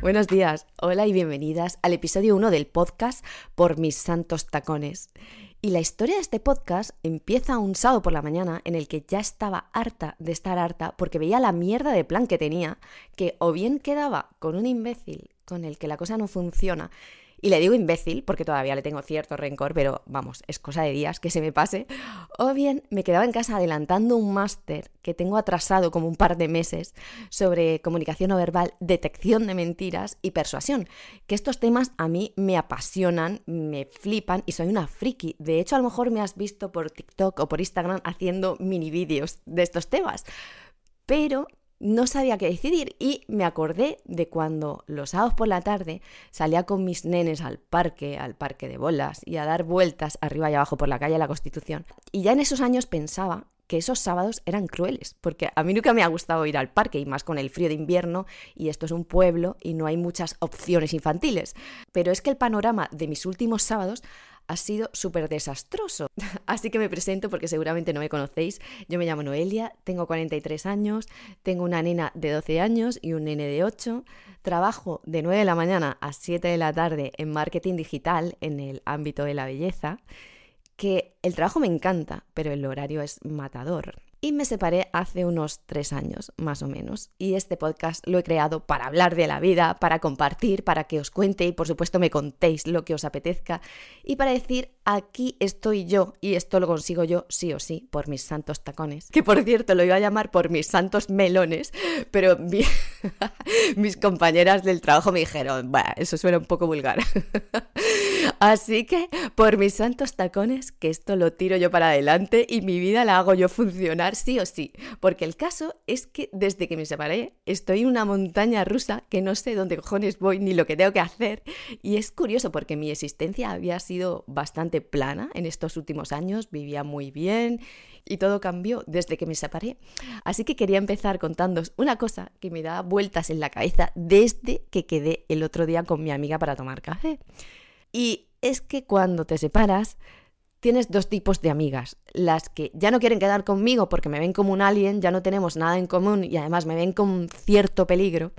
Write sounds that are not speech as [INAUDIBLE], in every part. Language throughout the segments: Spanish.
Buenos días, hola y bienvenidas al episodio 1 del podcast Por mis santos tacones. Y la historia de este podcast empieza un sábado por la mañana en el que ya estaba harta de estar harta porque veía la mierda de plan que tenía, que o bien quedaba con un imbécil con el que la cosa no funciona y le digo imbécil porque todavía le tengo cierto rencor, pero vamos, es cosa de días que se me pase. O bien me quedaba en casa adelantando un máster que tengo atrasado como un par de meses sobre comunicación no verbal, detección de mentiras y persuasión, que estos temas a mí me apasionan, me flipan y soy una friki. De hecho, a lo mejor me has visto por TikTok o por Instagram haciendo mini vídeos de estos temas. Pero no sabía qué decidir y me acordé de cuando los sábados por la tarde salía con mis nenes al parque, al parque de bolas y a dar vueltas arriba y abajo por la calle de la Constitución. Y ya en esos años pensaba que esos sábados eran crueles, porque a mí nunca me ha gustado ir al parque y más con el frío de invierno y esto es un pueblo y no hay muchas opciones infantiles. Pero es que el panorama de mis últimos sábados ha sido súper desastroso. [LAUGHS] Así que me presento porque seguramente no me conocéis. Yo me llamo Noelia, tengo 43 años, tengo una nena de 12 años y un nene de 8. Trabajo de 9 de la mañana a 7 de la tarde en marketing digital en el ámbito de la belleza, que el trabajo me encanta, pero el horario es matador y me separé hace unos tres años, más o menos. Y este podcast lo he creado para hablar de la vida, para compartir, para que os cuente y por supuesto me contéis lo que os apetezca y para decir aquí estoy yo y esto lo consigo yo sí o sí por mis santos tacones. Que por cierto lo iba a llamar por mis santos melones, pero [LAUGHS] mis compañeras del trabajo me dijeron, bueno, eso suena un poco vulgar. [LAUGHS] Así que por mis santos tacones, que esto lo tiro yo para adelante y mi vida la hago yo funcionar sí o sí. Porque el caso es que desde que me separé estoy en una montaña rusa que no sé dónde cojones voy ni lo que tengo que hacer. Y es curioso porque mi existencia había sido bastante plana en estos últimos años, vivía muy bien y todo cambió desde que me separé. Así que quería empezar contándos una cosa que me da vueltas en la cabeza desde que quedé el otro día con mi amiga para tomar café. Y es que cuando te separas, tienes dos tipos de amigas. Las que ya no quieren quedar conmigo porque me ven como un alien, ya no tenemos nada en común y además me ven con cierto peligro.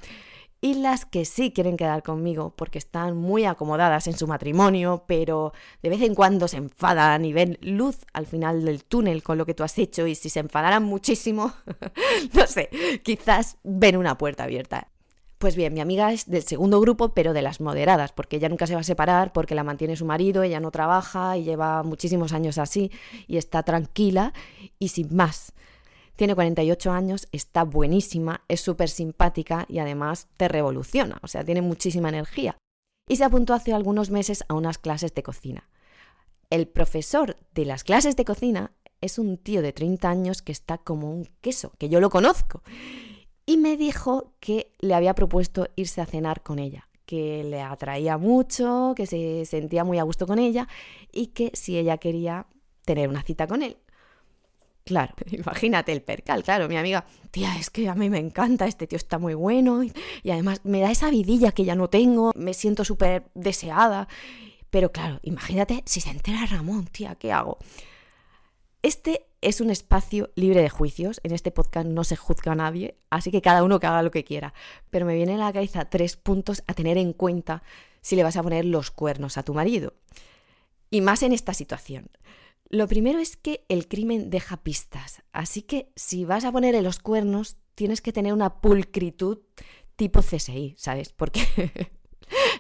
Y las que sí quieren quedar conmigo porque están muy acomodadas en su matrimonio, pero de vez en cuando se enfadan y ven luz al final del túnel con lo que tú has hecho y si se enfadaran muchísimo, [LAUGHS] no sé, quizás ven una puerta abierta. Pues bien, mi amiga es del segundo grupo, pero de las moderadas, porque ella nunca se va a separar, porque la mantiene su marido, ella no trabaja y lleva muchísimos años así y está tranquila y sin más. Tiene 48 años, está buenísima, es súper simpática y además te revoluciona, o sea, tiene muchísima energía. Y se apuntó hace algunos meses a unas clases de cocina. El profesor de las clases de cocina es un tío de 30 años que está como un queso, que yo lo conozco y me dijo que le había propuesto irse a cenar con ella, que le atraía mucho, que se sentía muy a gusto con ella y que si ella quería tener una cita con él. Claro, [LAUGHS] imagínate el percal, claro, mi amiga, tía, es que a mí me encanta, este tío está muy bueno y, además me da esa vidilla que ya no tengo, me siento súper deseada. Pero claro, imagínate si se entera Ramón, tía, ¿qué hago? Este es un espacio libre de juicios. En este podcast no se juzga a nadie, así que cada uno que haga lo que quiera. Pero me viene a la cabeza tres puntos a tener en cuenta si le vas a poner los cuernos a tu marido. Y más en esta situación. Lo primero es que el crimen deja pistas, así que si vas a ponerle los cuernos, tienes que tener una pulcritud tipo CSI, ¿sabes? Porque [LAUGHS]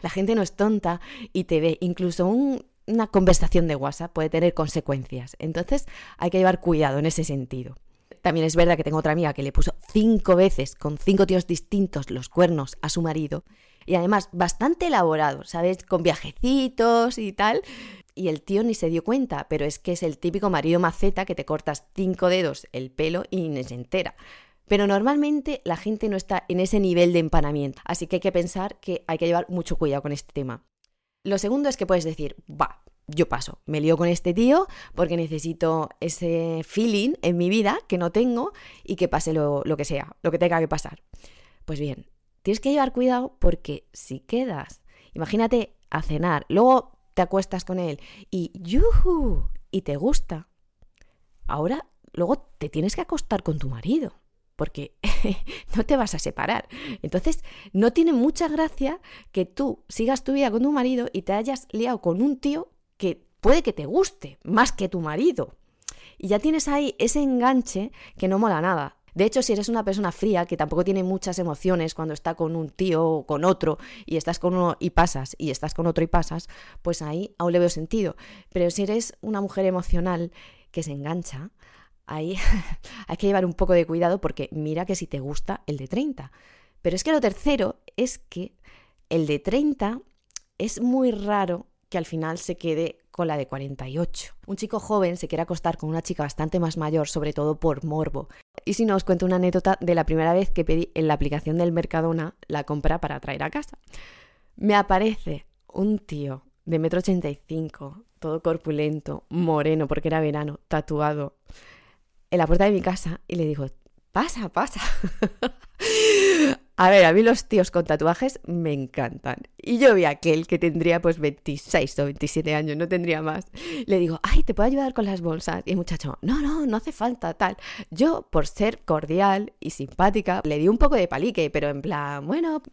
la gente no es tonta y te ve. Incluso un una conversación de WhatsApp puede tener consecuencias. Entonces hay que llevar cuidado en ese sentido. También es verdad que tengo otra amiga que le puso cinco veces con cinco tíos distintos los cuernos a su marido y además bastante elaborado, ¿sabes? Con viajecitos y tal. Y el tío ni se dio cuenta, pero es que es el típico marido maceta que te cortas cinco dedos el pelo y ni se entera. Pero normalmente la gente no está en ese nivel de empanamiento, así que hay que pensar que hay que llevar mucho cuidado con este tema. Lo segundo es que puedes decir, va, yo paso, me lío con este tío porque necesito ese feeling en mi vida que no tengo y que pase lo, que sea, lo que tenga que pasar. Pues bien, tienes que llevar cuidado porque si quedas, imagínate a cenar, luego te acuestas con él y ¡yuhu! y te gusta, ahora luego te tienes que acostar con tu marido porque [LAUGHS] no te vas a separar. Entonces, no tiene mucha gracia que tú sigas tu vida con tu marido y te hayas liado con un tío que puede que te guste más que tu marido. Y ya tienes ahí ese enganche que no mola nada. De hecho, si eres una persona fría que tampoco tiene muchas emociones cuando está con un tío o con otro y estás con uno y pasas y estás con otro y pasas, pues ahí aún le veo sentido. Pero si eres una mujer emocional que se engancha, ahí [LAUGHS] hay que llevar un poco de cuidado porque mira que si te gusta el de 30. Pero es que lo tercero es que el de 30 es muy raro que al final se quede con la de 48. Un chico joven se quiere acostar con una chica bastante más mayor, sobre todo por morbo. Y si no, os cuento una anécdota de la primera vez que pedí en la aplicación del Mercadona la compra para traer a casa. Me aparece un tío de metro 85, todo corpulento, moreno porque era verano, tatuado, en la puerta de mi casa y le digo, pasa, pasa. A ver, a mí los tíos con tatuajes me encantan. Y yo vi a aquel que tendría pues 26 o 27 años, no tendría más. Le digo, ay, ¿te puedo ayudar con las bolsas? Y el muchacho, no, no, no hace falta, tal. Yo, por ser cordial y simpática, le di un poco de palique, pero en plan, bueno,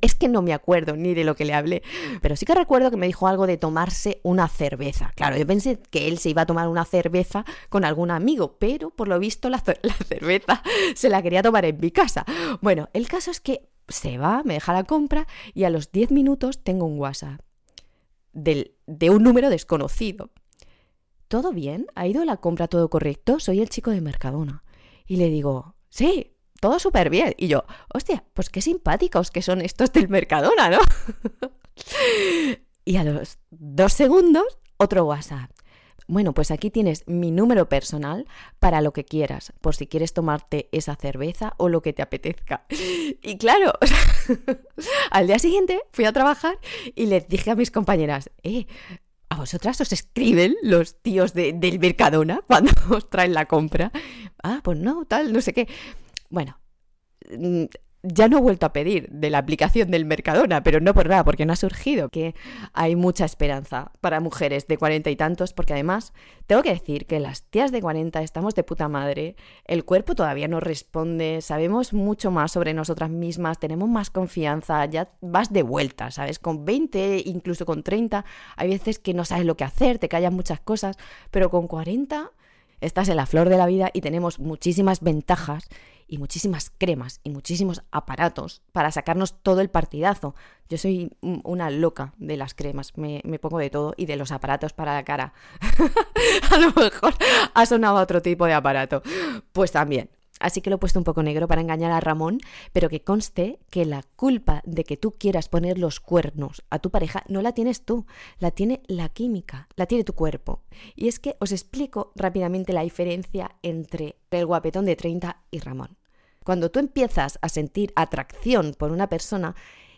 es que no me acuerdo ni de lo que le hablé. Pero sí que recuerdo que me dijo algo de tomarse una cerveza. Claro, yo pensé que él se iba a tomar una cerveza con algún amigo, pero por lo visto la, [LAUGHS] la cerveza se la quería tomar en mi casa. Bueno, el caso es que se va, me deja la compra y a los 10 minutos tengo un WhatsApp de un número desconocido. ¿Todo bien? ¿Ha ido la compra todo correcto? Soy el chico de Mercadona. Y le digo, sí, todo súper bien. Y yo, hostia, pues qué simpáticos que son estos del Mercadona, ¿no? [LAUGHS] y a los dos segundos, otro WhatsApp. Bueno, pues aquí tienes mi número personal para lo que quieras, por si quieres tomarte esa cerveza o lo que te apetezca. [LAUGHS] Y claro, [LAUGHS] al día siguiente fui a trabajar y les dije a mis compañeras, eh, ¿A vosotras os escriben los tíos de, del Mercadona [LAUGHS] cuando os traen la compra? Ah, pues no, tal, no sé qué. Bueno, mm, ya no he vuelto a pedir de la aplicación del Mercadona, pero no por nada, porque no ha surgido, que hay mucha esperanza para mujeres de cuarenta y tantos, porque además tengo que decir que las tías de cuarenta estamos de puta madre, el cuerpo todavía no responde, sabemos mucho más sobre nosotras mismas, tenemos más confianza, ya vas de vuelta, ¿sabes? Con 20, incluso con 30, hay veces que no sabes lo que hacer, te callan muchas cosas, pero con 40 estás en la flor de la vida y tenemos muchísimas ventajas y muchísimas cremas y muchísimos aparatos para sacarnos todo el partidazo. Yo soy una loca de las cremas, me, pongo de todo y de los aparatos para la cara. [LAUGHS] a lo mejor ha sonado otro tipo de aparato. Pues también. Así que lo he puesto un poco negro para engañar a Ramón, pero que conste que la culpa de que tú quieras poner los cuernos a tu pareja no la tienes tú, la tiene la química, la tiene tu cuerpo. Y es que os explico rápidamente la diferencia entre el guapetón de 30 y Ramón. Cuando tú empiezas a sentir atracción por una persona,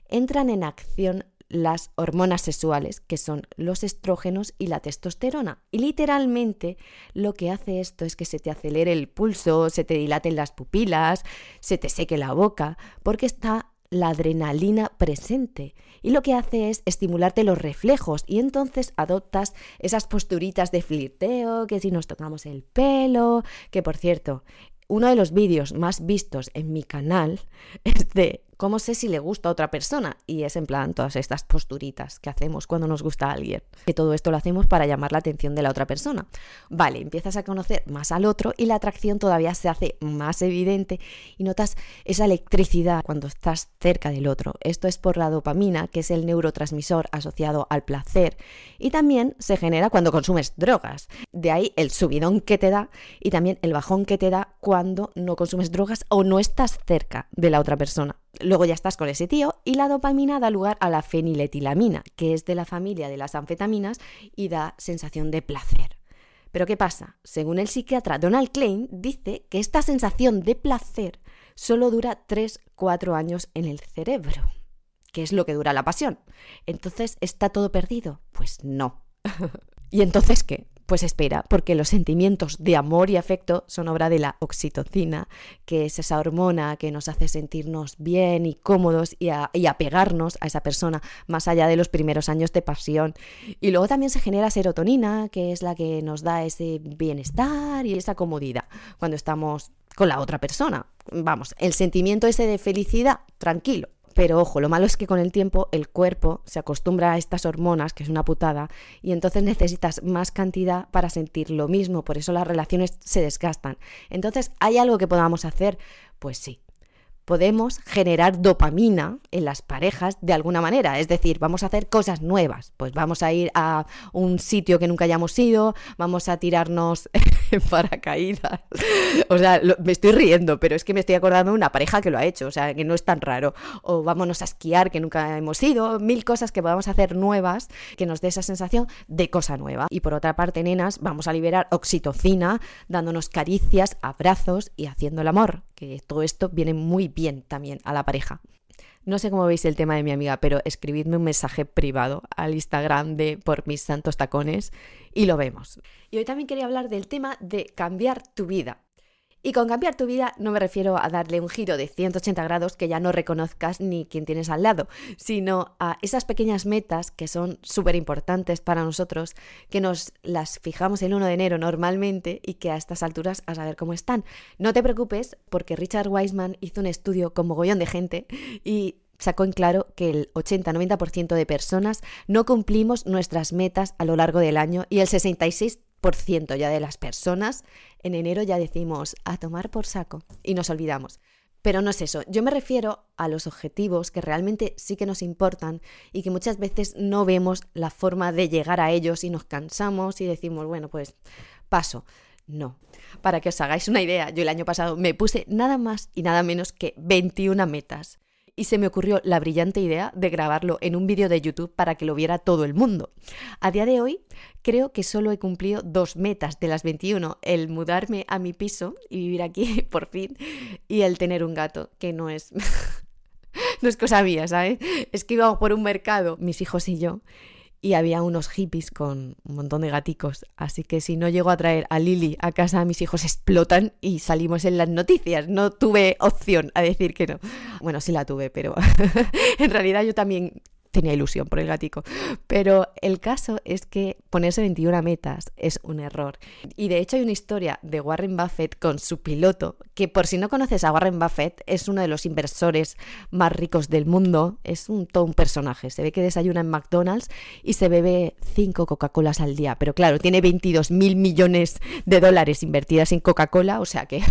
entran en acción las hormonas sexuales, que son los estrógenos y la testosterona. Y literalmente lo que hace esto es que se te acelere el pulso, se te dilaten las pupilas, se te seque la boca, porque está la adrenalina presente y lo que hace es estimularte los reflejos y entonces adoptas esas posturitas de flirteo, que si nos tocamos el pelo, que por cierto, uno de los vídeos más vistos en mi canal [LAUGHS] es de cómo sé si le gusta a otra persona y es en plan todas estas posturitas que hacemos cuando nos gusta a alguien. Que todo esto lo hacemos para llamar la atención de la otra persona. Vale, empiezas a conocer más al otro y la atracción todavía se hace más evidente y notas esa electricidad cuando estás cerca del otro. Esto es por la dopamina, que es el neurotransmisor asociado al placer y también se genera cuando consumes drogas. De ahí el subidón que te da y también el bajón que te da cuando no consumes drogas o no estás cerca de la otra persona. Luego ya estás con ese tío y la dopamina da lugar a la feniletilamina, que es de la familia de las anfetaminas y da sensación de placer. Pero ¿qué pasa? Según el psiquiatra Donald Klein, dice que esta sensación de placer solo dura 3-4 años en el cerebro, que es lo que dura la pasión. Entonces, ¿está todo perdido? Pues no. [LAUGHS] ¿Y entonces qué? Pues espera, porque los sentimientos de amor y afecto son obra de la oxitocina, que es esa hormona que nos hace sentirnos bien y cómodos y, apegarnos a esa persona más allá de los primeros años de pasión. Y luego también se genera serotonina, que es la que nos da ese bienestar y esa comodidad cuando estamos con la otra persona. Vamos, el sentimiento ese de felicidad, tranquilo, pero ojo, lo malo es que con el tiempo el cuerpo se acostumbra a estas hormonas, que es una putada, y entonces necesitas más cantidad para sentir lo mismo, por eso las relaciones se desgastan. Entonces, ¿hay algo que podamos hacer? Pues sí, podemos generar dopamina en las parejas de alguna manera. Es decir, vamos a hacer cosas nuevas. Pues vamos a ir a un sitio que nunca hayamos ido, vamos a tirarnos [LAUGHS] en paracaídas. O sea, me estoy riendo, pero es que me estoy acordando de una pareja que lo ha hecho, o sea, que no es tan raro. O vámonos a esquiar, que nunca hemos ido. Mil cosas que podamos hacer nuevas que nos dé esa sensación de cosa nueva. Y por otra parte, nenas, vamos a liberar oxitocina, dándonos caricias, abrazos y haciendo el amor que todo esto viene muy bien también a la pareja. No sé cómo veis el tema de mi amiga, pero escribidme un mensaje privado al Instagram de por mis santos tacones y lo vemos. Y hoy también quería hablar del tema de cambiar tu vida. Y con cambiar tu vida no me refiero a darle un giro de 180 grados que ya no reconozcas ni quien tienes al lado, sino a esas pequeñas metas que son súper importantes para nosotros, que nos las fijamos el 1 de enero normalmente y que a estas alturas a saber cómo están. No te preocupes porque Richard Wiseman hizo un estudio con mogollón de gente y sacó en claro que el 80-90% de personas no cumplimos nuestras metas a lo largo del año y el 66% ciento ya de las personas, en enero ya decimos a tomar por saco y nos olvidamos. Pero no es eso, yo me refiero a los objetivos que realmente sí que nos importan y que muchas veces no vemos la forma de llegar a ellos y nos cansamos y decimos, bueno, pues paso. No. Para que os hagáis una idea, yo el año pasado me puse nada más y nada menos que 21 metas y se me ocurrió la brillante idea de grabarlo en un vídeo de YouTube para que lo viera todo el mundo. A día de hoy creo que solo he cumplido dos metas de las 21, el mudarme a mi piso y vivir aquí [LAUGHS] por fin y el tener un gato, que no es... [LAUGHS] no es cosa mía, ¿sabes? Es que íbamos por un mercado, mis hijos y yo, y había unos hippies con un montón de gaticos. Así que si no llego a traer a Lily a casa, mis hijos explotan y salimos en las noticias. No tuve opción a decir que no. Bueno, sí la tuve, pero [LAUGHS] en realidad yo también tenía ilusión por el gatico. Pero el caso es que ponerse 21 metas es un error. Y de hecho hay una historia de Warren Buffett con su piloto, que por si no conoces a Warren Buffett, es uno de los inversores más ricos del mundo. Es un, todo un personaje. Se ve que desayuna en McDonald's y se bebe 5 Coca-Colas al día. Pero claro, tiene 22 mil millones de dólares invertidas en Coca-Cola, o sea que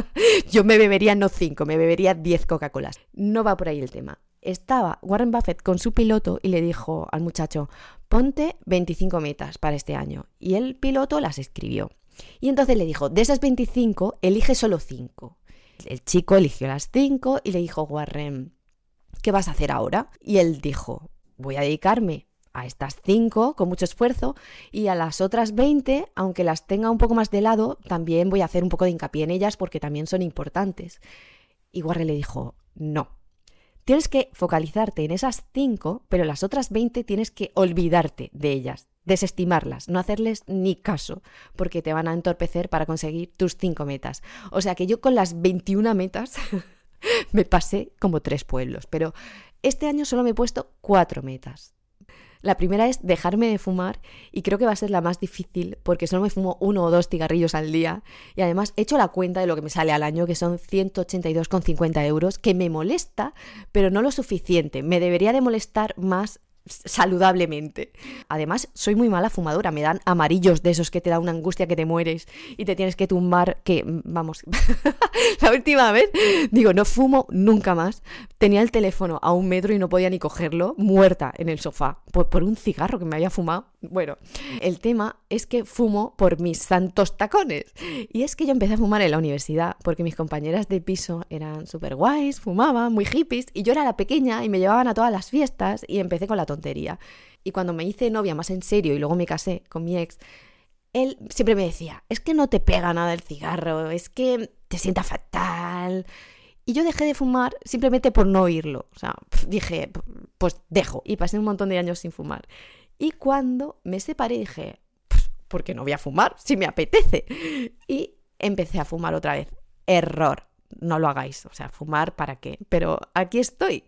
[LAUGHS] yo me bebería no 5, me bebería 10 Coca-Colas. No va por ahí el tema estaba Warren Buffett con su piloto y le dijo al muchacho, ponte 25 metas para este año. Y el piloto las escribió. Y entonces le dijo, de esas 25, elige solo 5. El chico eligió las 5 y le dijo, Warren, ¿qué vas a hacer ahora? Y él dijo, voy a dedicarme a estas 5 con mucho esfuerzo y a las otras 20, aunque las tenga un poco más de lado, también voy a hacer un poco de hincapié en ellas porque también son importantes. Y Warren le dijo, no, Tienes que focalizarte en esas cinco, pero las otras 20 tienes que olvidarte de ellas, desestimarlas, no hacerles ni caso, porque te van a entorpecer para conseguir tus cinco metas. O sea que yo con las 21 metas [LAUGHS] me pasé como tres pueblos, pero este año solo me he puesto cuatro metas. La primera es dejarme de fumar y creo que va a ser la más difícil porque solo me fumo uno o dos cigarrillos al día y además he hecho la cuenta de lo que me sale al año que son 182,50 euros que me molesta pero no lo suficiente. Me debería de molestar más saludablemente. Además, soy muy mala fumadora, me dan amarillos de esos que te da una angustia que te mueres y te tienes que tumbar, que vamos, [LAUGHS] la última vez, digo, no fumo nunca más. Tenía el teléfono a un metro y no podía ni cogerlo, muerta en el sofá, por, por un cigarro que me había fumado. Bueno, el tema es que fumo por mis santos tacones. Y es que yo empecé a fumar en la universidad porque mis compañeras de piso eran súper guays, fumaban, muy hippies, y yo era la pequeña y me llevaban a todas las fiestas y empecé con la tontería. Y cuando me hice novia más en serio y luego me casé con mi ex, él siempre me decía, es que no te pega nada el cigarro, es que te sienta fatal. Y yo dejé de fumar simplemente por no oírlo. O sea, dije, pues dejo. Y pasé un montón de años sin fumar. Y cuando me separé dije, porque no voy a fumar si me apetece. Y empecé a fumar otra vez. Error. No lo hagáis, o sea, fumar para qué. Pero aquí estoy,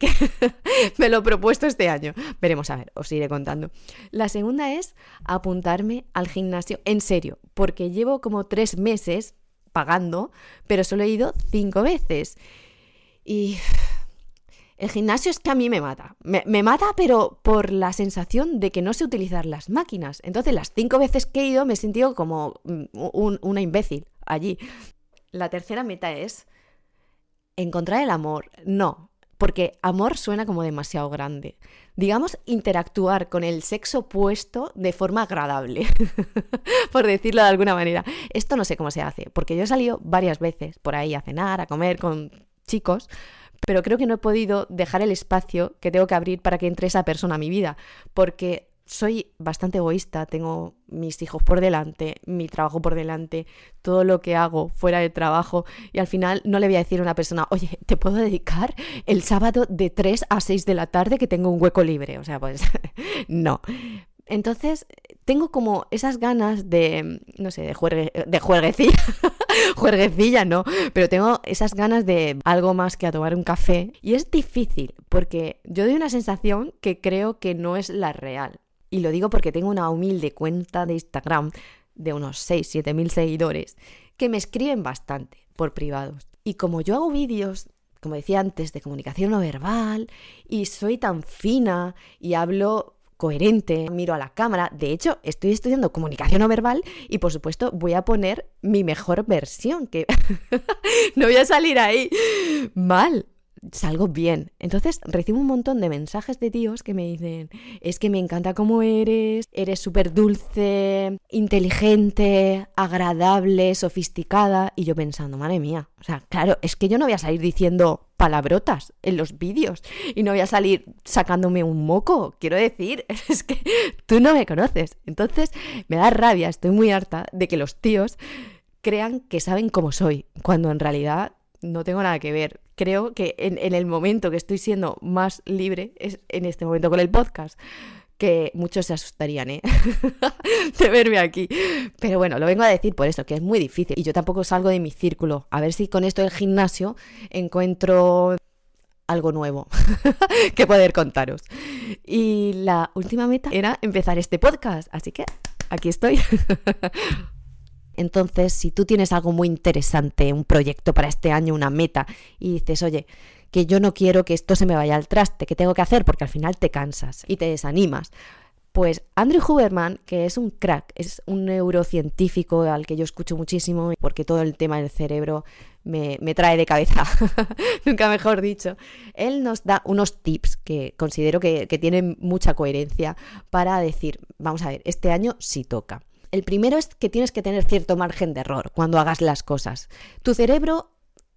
[LAUGHS] me lo he propuesto este año. Veremos, a ver, os iré contando. La segunda es apuntarme al gimnasio, en serio, porque llevo como tres meses pagando, pero solo he ido cinco veces. Y el gimnasio es que a mí me mata. Me, mata, pero por la sensación de que no sé utilizar las máquinas. Entonces, las cinco veces que he ido me he sentido como una imbécil allí. La tercera meta es encontrar el amor. No, porque amor suena como demasiado grande. Digamos, interactuar con el sexo opuesto de forma agradable, [LAUGHS] por decirlo de alguna manera. Esto no sé cómo se hace, porque yo he salido varias veces por ahí a cenar, a comer con chicos, pero creo que no he podido dejar el espacio que tengo que abrir para que entre esa persona a mi vida, porque soy bastante egoísta, tengo mis hijos por delante, mi trabajo por delante, todo lo que hago fuera del trabajo y al final no le voy a decir a una persona, oye, ¿te puedo dedicar el sábado de 3 a 6 de la tarde que tengo un hueco libre? O sea, pues [LAUGHS] no. Entonces, tengo como esas ganas de, no sé, de, juergue, de juerguecilla, [LAUGHS] juerguecilla no, pero tengo esas ganas de algo más que a tomar un café. Y es difícil, porque yo doy una sensación que creo que no es la real. Y lo digo porque tengo una humilde cuenta de Instagram de unos 6, 7 mil seguidores que me escriben bastante por privados. Y como yo hago vídeos como decía antes, de comunicación no verbal, y soy tan fina y hablo coherente, miro a la cámara. De hecho, estoy estudiando comunicación no verbal y por supuesto voy a poner mi mejor versión, que [LAUGHS] no voy a salir ahí mal salgo bien. Entonces recibo un montón de mensajes de tíos que me dicen, es que me encanta cómo eres, eres súper dulce, inteligente, agradable, sofisticada. Y yo pensando, madre mía, o sea, claro, es que yo no voy a salir diciendo palabrotas en los vídeos y no voy a salir sacándome un moco. Quiero decir, [LAUGHS] es que tú no me conoces. Entonces me da rabia, estoy muy harta de que los tíos crean que saben cómo soy, cuando en realidad no tengo nada que ver. Creo que en, el momento que estoy siendo más libre es en este momento con el podcast que muchos se asustarían, ¿eh? [LAUGHS] de verme aquí. Pero bueno, lo vengo a decir por eso, que es muy difícil. Y yo tampoco salgo de mi círculo. A ver si con esto del gimnasio encuentro algo nuevo [LAUGHS] que poder contaros. Y la última meta era empezar este podcast. Así que aquí estoy. [LAUGHS] Entonces, si tú tienes algo muy interesante, un proyecto para este año, una meta, y dices, oye, que yo no quiero que esto se me vaya al traste, que tengo que hacer, porque al final te cansas y te desanimas. Pues Andrew Huberman, que es un crack, es un neurocientífico al que yo escucho muchísimo, porque todo el tema del cerebro me, trae de cabeza, [LAUGHS] nunca mejor dicho. Él nos da unos tips que considero que, que tienen mucha coherencia para decir, vamos a ver, este año sí toca. El primero es que tienes que tener cierto margen de error cuando hagas las cosas. Tu cerebro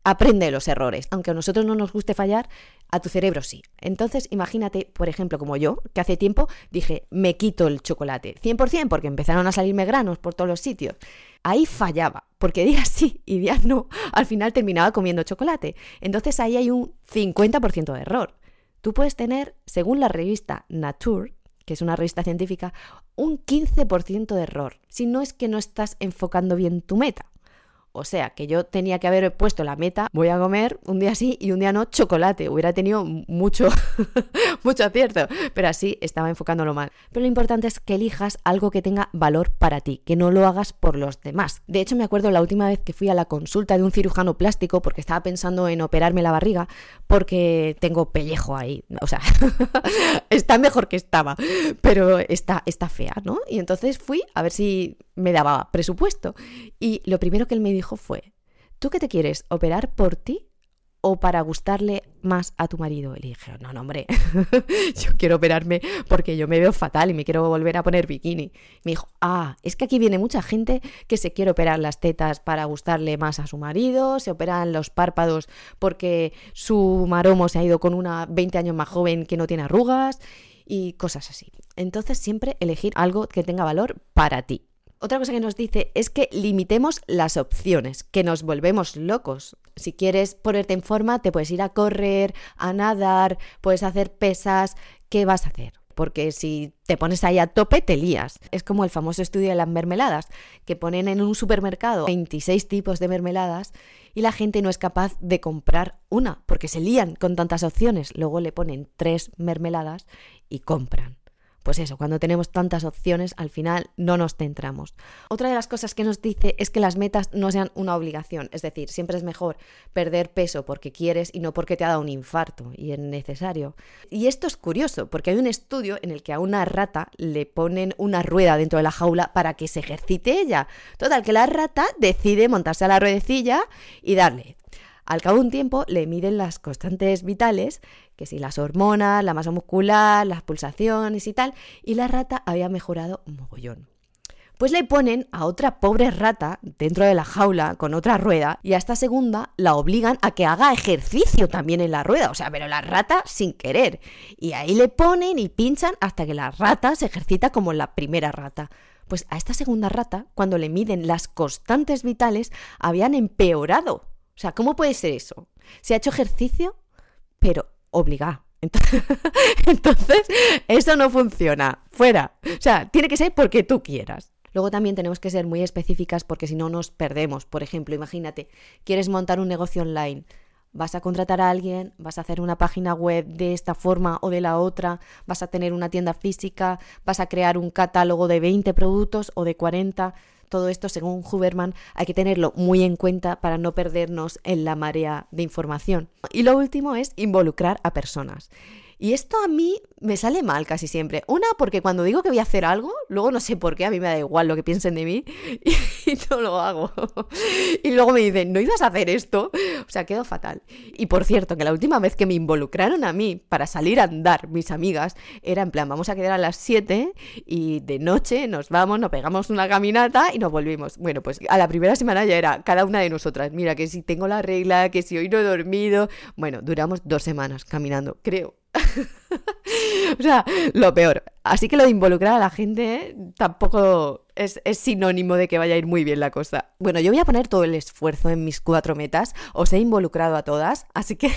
aprende los errores. Aunque a nosotros no nos guste fallar, a tu cerebro sí. Entonces, imagínate, por ejemplo, como yo, que hace tiempo dije, me quito el chocolate. 100% porque empezaron a salirme granos por todos los sitios. Ahí fallaba, porque días sí y días no, al final terminaba comiendo chocolate. Entonces ahí hay un 50% de error. Tú puedes tener, según la revista Nature, que es una revista científica, un 15% de error, si no es que no estás enfocando bien tu meta. O sea, que yo tenía que haber puesto la meta, voy a comer un día sí y un día no chocolate. Hubiera tenido mucho, [LAUGHS] mucho acierto, pero así estaba enfocándolo mal. Pero lo importante es que elijas algo que tenga valor para ti, que no lo hagas por los demás. De hecho, me acuerdo la última vez que fui a la consulta de un cirujano plástico porque estaba pensando en operarme la barriga porque tengo pellejo ahí. O sea, [LAUGHS] está mejor que estaba, pero está, está fea, ¿no? Y entonces fui a ver si me daba presupuesto. Y lo primero que él me dijo fue, ¿tú qué te quieres? ¿Operar por ti o para gustarle más a tu marido? Y le dije, no, no, hombre, [LAUGHS] yo quiero operarme porque yo me veo fatal y me quiero volver a poner bikini. Me dijo, ah, es que aquí viene mucha gente que se quiere operar las tetas para gustarle más a su marido, se operan los párpados porque su maromo se ha ido con una 20 años más joven que no tiene arrugas y cosas así. Entonces siempre elegir algo que tenga valor para ti. Otra cosa que nos dice es que limitemos las opciones, que nos volvemos locos. Si quieres ponerte en forma, te puedes ir a correr, a nadar, puedes hacer pesas. ¿Qué vas a hacer? porque si te pones ahí a tope te lías. Es como el famoso estudio de las mermeladas, que ponen en un supermercado 26 tipos de mermeladas y la gente no es capaz de comprar una, porque se lían con tantas opciones. Luego le ponen tres mermeladas y compran pues eso, cuando tenemos tantas opciones, al final no nos centramos. Otra de las cosas que nos dice es que las metas no sean una obligación, es decir, siempre es mejor perder peso porque quieres y no porque te ha dado un infarto y es necesario. Y esto es curioso, porque hay un estudio en el que a una rata le ponen una rueda dentro de la jaula para que se ejercite ella. Total, que la rata decide montarse a la ruedecilla y darle al cabo de un tiempo le miden las constantes vitales, que si las hormonas, la masa muscular, las pulsaciones y tal, y la rata había mejorado un mogollón. Pues le ponen a otra pobre rata dentro de la jaula con otra rueda y a esta segunda la obligan a que haga ejercicio también en la rueda, o sea, pero la rata sin querer. Y ahí le ponen y pinchan hasta que la rata se ejercita como la primera rata. Pues a esta segunda rata, cuando le miden las constantes vitales, habían empeorado o sea, ¿cómo puede ser eso? Se ha hecho ejercicio, pero obligado. [LAUGHS] Entonces, eso no funciona. Fuera. O sea, tiene que ser porque tú quieras. Luego también tenemos que ser muy específicas porque si no nos perdemos. Por ejemplo, imagínate, quieres montar un negocio online, vas a contratar a alguien, vas a hacer una página web de esta forma o de la otra, vas a tener una tienda física, vas a crear un catálogo de 20 productos o de 40. Todo esto, según Huberman, hay que tenerlo muy en cuenta para no perdernos en la marea de información. Y lo último es involucrar a personas. Y esto a mí me sale mal casi siempre. Una, porque cuando digo que voy a hacer algo, luego no sé por qué, a mí me da igual lo que piensen de mí [LAUGHS] [LAUGHS] y, no lo hago. Y luego me dicen, ¿no ibas a hacer esto? O sea, quedó fatal. Y por cierto, que la última vez que me involucraron a mí para salir a andar, mis amigas, era en plan, vamos a quedar a las 7 y de noche nos vamos, nos pegamos una caminata y nos volvimos. Bueno, pues a la primera semana ya era cada una de nosotras. Mira, que si tengo la regla, que si hoy no he dormido. Bueno, duramos dos semanas caminando, creo. [LAUGHS] [LAUGHS] o sea, lo peor. Así que lo de involucrar a la gente tampoco es, sinónimo de que vaya a ir muy bien la cosa. Bueno, yo voy a poner todo el esfuerzo en mis cuatro metas. Os he involucrado a todas, así que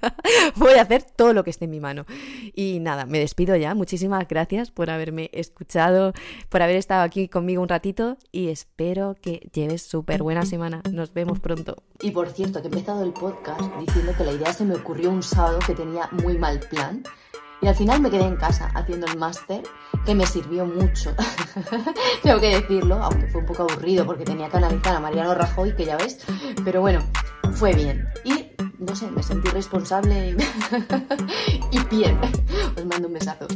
[LAUGHS] voy a hacer todo lo que esté en mi mano. Y nada, me despido ya. Muchísimas gracias por haberme escuchado, por haber estado aquí conmigo un ratito y espero que lleves súper buena semana. Nos vemos pronto. Y por cierto, que he empezado el podcast diciendo que la idea se me ocurrió un sábado que tenía muy mal plan y al final me quedé en casa haciendo el máster, que me sirvió mucho. [LAUGHS] Tengo que decirlo, aunque fue un poco aburrido porque tenía que analizar a Mariano Rajoy, que ya ves. Pero bueno, fue bien. Y no sé, me sentí responsable y, [LAUGHS] bien. Os mando un besazo.